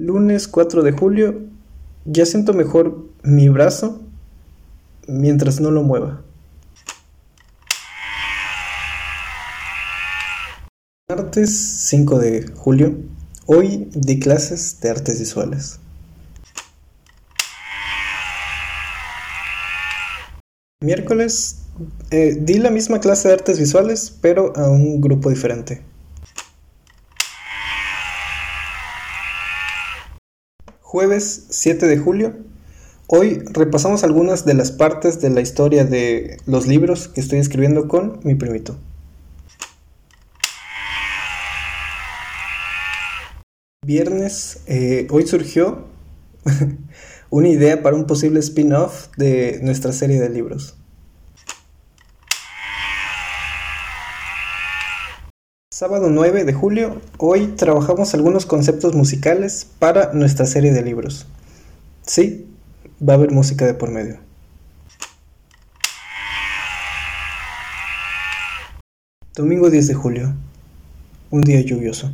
Lunes 4 de julio. Ya siento mejor mi brazo mientras no lo mueva. Martes 5 de julio. Hoy di clases de artes visuales. Miércoles eh, di la misma clase de artes visuales, pero a un grupo diferente. Jueves 7 de julio. Hoy repasamos algunas de las partes de la historia de los libros que estoy escribiendo con mi primito. Viernes, eh, hoy surgió una idea para un posible spin-off de nuestra serie de libros. Sábado 9 de julio, hoy trabajamos algunos conceptos musicales para nuestra serie de libros. Sí, va a haber música de por medio. Domingo 10 de julio, un día lluvioso.